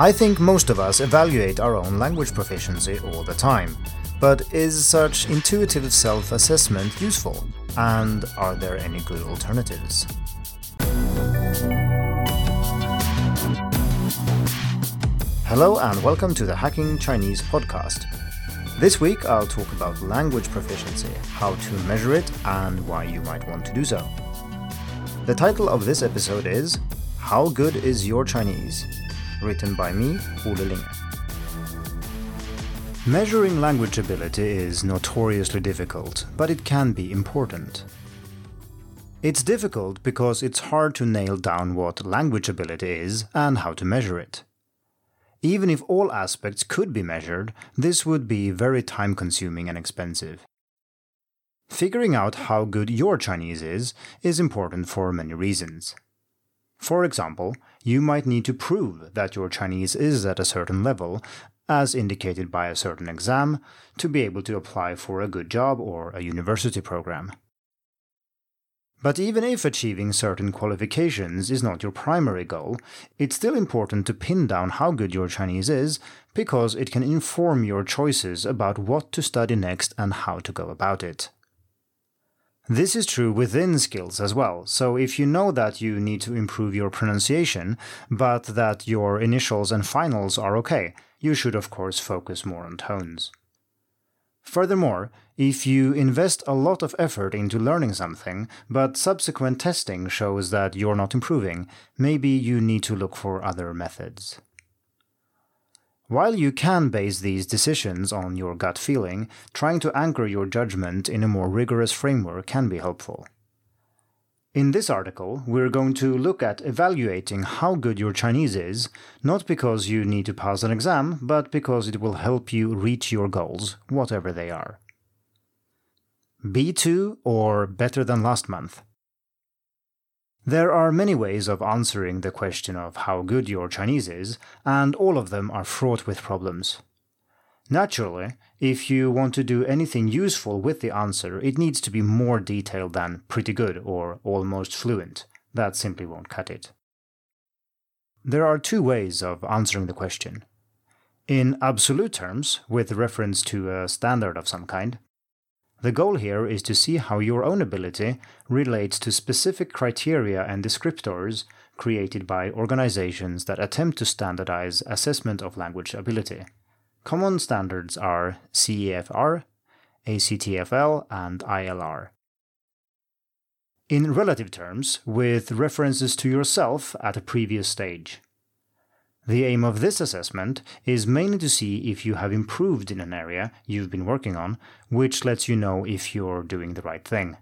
I think most of us evaluate our own language proficiency all the time, but is such intuitive self assessment useful? And are there any good alternatives? Hello, and welcome to the Hacking Chinese podcast. This week I'll talk about language proficiency, how to measure it, and why you might want to do so. The title of this episode is How Good is Your Chinese? Written by me, Olle Linge. Measuring language ability is notoriously difficult, but it can be important. It's difficult because it's hard to nail down what language ability is and how to measure it. Even if all aspects could be measured, this would be very time consuming and expensive. Figuring out how good your Chinese is is important for many reasons. For example, you might need to prove that your Chinese is at a certain level, as indicated by a certain exam, to be able to apply for a good job or a university program. But even if achieving certain qualifications is not your primary goal, it's still important to pin down how good your Chinese is because it can inform your choices about what to study next and how to go about it. This is true within skills as well. So if you know that you need to improve your pronunciation, but that your initials and finals are okay, you should of course focus more on tones. Furthermore, if you invest a lot of effort into learning something, but subsequent testing shows that you're not improving, maybe you need to look for other methods. While you can base these decisions on your gut feeling, trying to anchor your judgment in a more rigorous framework can be helpful. In this article, we're going to look at evaluating how good your Chinese is, not because you need to pass an exam, but because it will help you reach your goals, whatever they are. B2 or better than last month? There are many ways of answering the question of how good your Chinese is, and all of them are fraught with problems. Naturally, if you want to do anything useful with the answer, it needs to be more detailed than pretty good or almost fluent. That simply won't cut it. There are two ways of answering the question. In absolute terms, with reference to a standard of some kind, the goal here is to see how your own ability relates to specific criteria and descriptors created by organizations that attempt to standardize assessment of language ability. Common standards are CEFR, ACTFL, and ILR. In relative terms, with references to yourself at a previous stage. The aim of this assessment is mainly to see if you have improved in an area you've been working on, which lets you know if you're doing the right thing.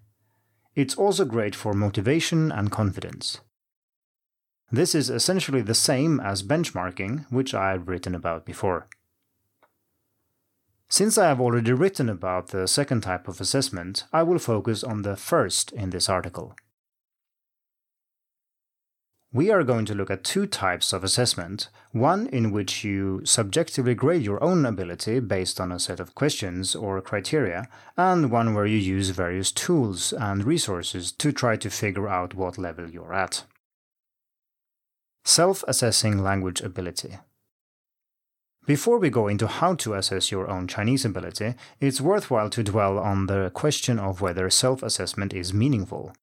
It's also great for motivation and confidence. This is essentially the same as benchmarking, which I've written about before. Since I have already written about the second type of assessment, I will focus on the first in this article. We are going to look at two types of assessment one in which you subjectively grade your own ability based on a set of questions or criteria, and one where you use various tools and resources to try to figure out what level you're at. Self assessing language ability. Before we go into how to assess your own Chinese ability, it's worthwhile to dwell on the question of whether self assessment is meaningful.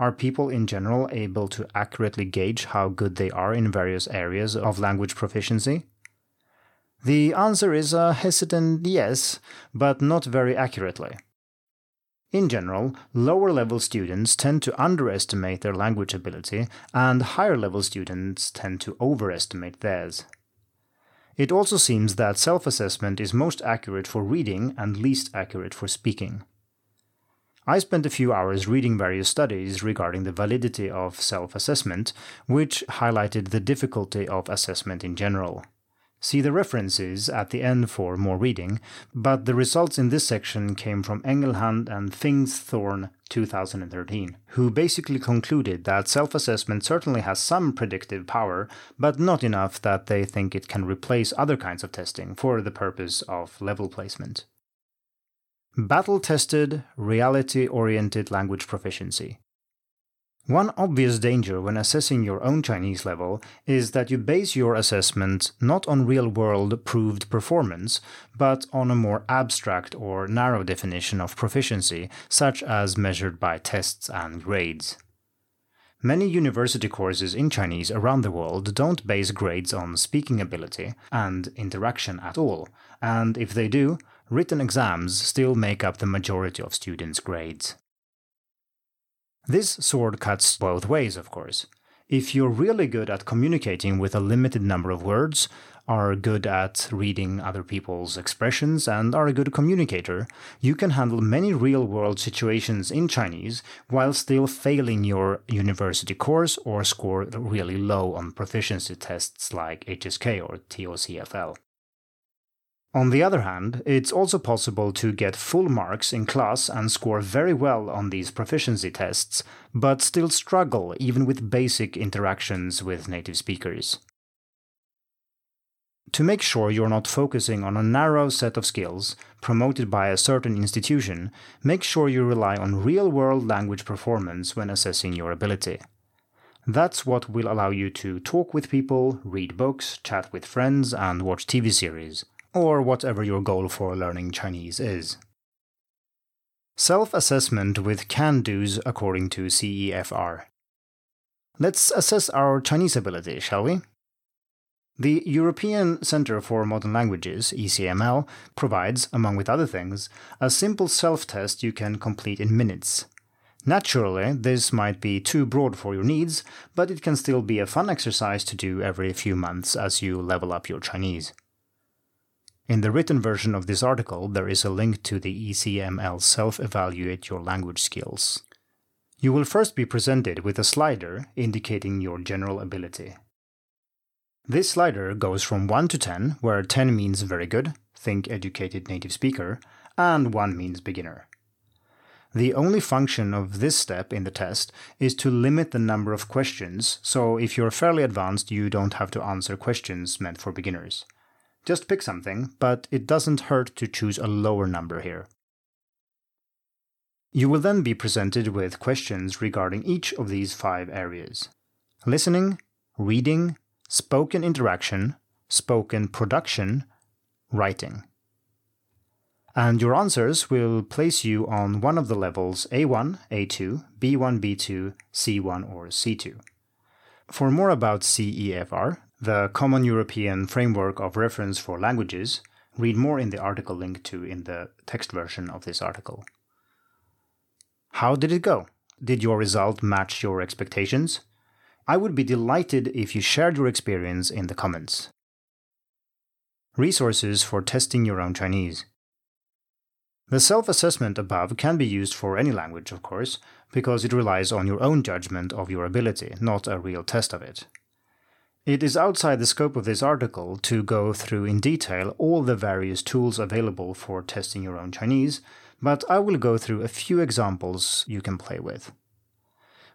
Are people in general able to accurately gauge how good they are in various areas of language proficiency? The answer is a hesitant yes, but not very accurately. In general, lower level students tend to underestimate their language ability, and higher level students tend to overestimate theirs. It also seems that self assessment is most accurate for reading and least accurate for speaking. I spent a few hours reading various studies regarding the validity of self assessment, which highlighted the difficulty of assessment in general. See the references at the end for more reading, but the results in this section came from Engelhand and Thorne 2013, who basically concluded that self assessment certainly has some predictive power, but not enough that they think it can replace other kinds of testing for the purpose of level placement. Battle tested, reality oriented language proficiency. One obvious danger when assessing your own Chinese level is that you base your assessment not on real world proved performance, but on a more abstract or narrow definition of proficiency, such as measured by tests and grades. Many university courses in Chinese around the world don't base grades on speaking ability and interaction at all, and if they do, written exams still make up the majority of students' grades. This sword cuts both ways, of course. If you're really good at communicating with a limited number of words, are good at reading other people's expressions, and are a good communicator, you can handle many real world situations in Chinese while still failing your university course or score really low on proficiency tests like HSK or TOCFL. On the other hand, it's also possible to get full marks in class and score very well on these proficiency tests, but still struggle even with basic interactions with native speakers. To make sure you're not focusing on a narrow set of skills promoted by a certain institution, make sure you rely on real world language performance when assessing your ability. That's what will allow you to talk with people, read books, chat with friends, and watch TV series or whatever your goal for learning Chinese is. Self assessment with can dos according to CEFR. Let's assess our Chinese ability, shall we? The European Centre for Modern Languages, ECML, provides, among with other things, a simple self test you can complete in minutes. Naturally, this might be too broad for your needs, but it can still be a fun exercise to do every few months as you level up your Chinese. In the written version of this article, there is a link to the ECML Self Evaluate Your Language Skills. You will first be presented with a slider indicating your general ability. This slider goes from 1 to 10, where 10 means very good, think educated native speaker, and 1 means beginner. The only function of this step in the test is to limit the number of questions, so if you're fairly advanced, you don't have to answer questions meant for beginners. Just pick something, but it doesn't hurt to choose a lower number here. You will then be presented with questions regarding each of these five areas listening, reading, spoken interaction, spoken production, writing. And your answers will place you on one of the levels A1, A2, B1, B2, C1, or C2. For more about CEFR, the Common European Framework of Reference for Languages. Read more in the article linked to in the text version of this article. How did it go? Did your result match your expectations? I would be delighted if you shared your experience in the comments. Resources for testing your own Chinese. The self assessment above can be used for any language, of course, because it relies on your own judgment of your ability, not a real test of it. It is outside the scope of this article to go through in detail all the various tools available for testing your own Chinese, but I will go through a few examples you can play with.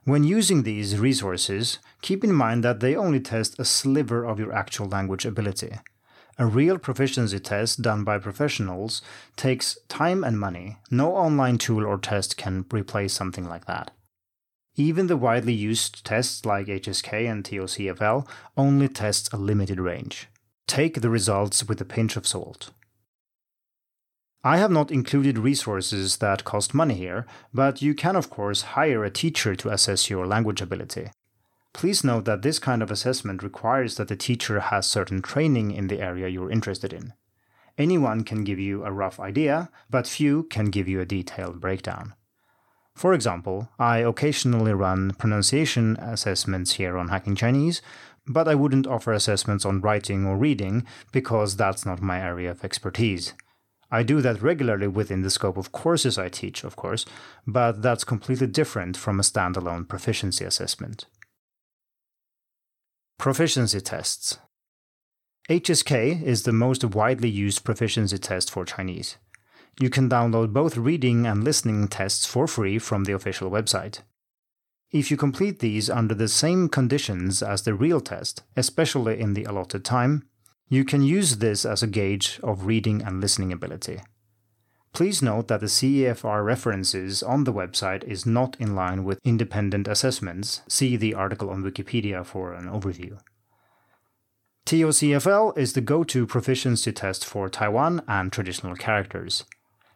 When using these resources, keep in mind that they only test a sliver of your actual language ability. A real proficiency test done by professionals takes time and money. No online tool or test can replace something like that. Even the widely used tests like HSK and TOCFL only test a limited range. Take the results with a pinch of salt. I have not included resources that cost money here, but you can of course hire a teacher to assess your language ability. Please note that this kind of assessment requires that the teacher has certain training in the area you're interested in. Anyone can give you a rough idea, but few can give you a detailed breakdown. For example, I occasionally run pronunciation assessments here on Hacking Chinese, but I wouldn't offer assessments on writing or reading because that's not my area of expertise. I do that regularly within the scope of courses I teach, of course, but that's completely different from a standalone proficiency assessment. Proficiency tests. HSK is the most widely used proficiency test for Chinese. You can download both reading and listening tests for free from the official website. If you complete these under the same conditions as the real test, especially in the allotted time, you can use this as a gauge of reading and listening ability. Please note that the CEFR references on the website is not in line with independent assessments. See the article on Wikipedia for an overview. TOCFL is the go-to proficiency test for Taiwan and traditional characters.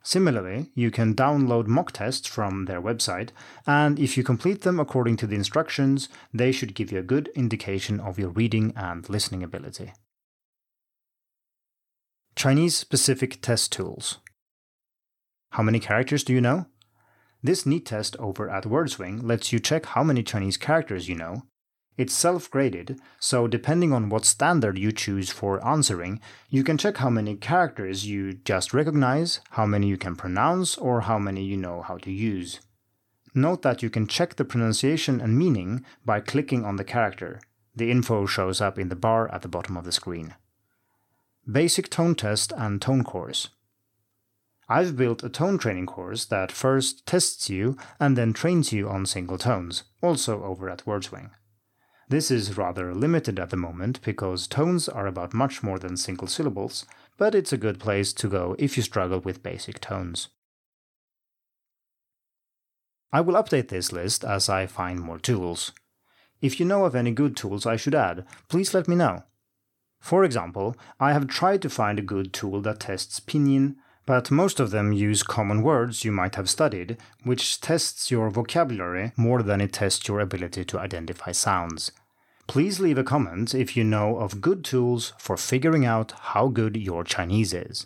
Similarly, you can download mock tests from their website, and if you complete them according to the instructions, they should give you a good indication of your reading and listening ability. Chinese specific test tools. How many characters do you know? This neat test over at WordSwing lets you check how many Chinese characters you know. It's self graded, so depending on what standard you choose for answering, you can check how many characters you just recognize, how many you can pronounce, or how many you know how to use. Note that you can check the pronunciation and meaning by clicking on the character. The info shows up in the bar at the bottom of the screen. Basic Tone Test and Tone Course. I've built a tone training course that first tests you and then trains you on single tones, also over at WordSwing. This is rather limited at the moment because tones are about much more than single syllables, but it's a good place to go if you struggle with basic tones. I will update this list as I find more tools. If you know of any good tools I should add, please let me know. For example, I have tried to find a good tool that tests pinyin, but most of them use common words you might have studied, which tests your vocabulary more than it tests your ability to identify sounds. Please leave a comment if you know of good tools for figuring out how good your Chinese is.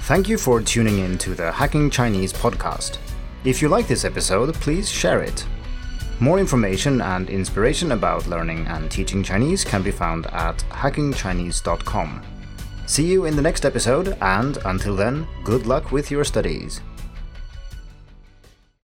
Thank you for tuning in to the Hacking Chinese podcast. If you like this episode, please share it. More information and inspiration about learning and teaching Chinese can be found at hackingchinese.com. See you in the next episode, and until then, good luck with your studies.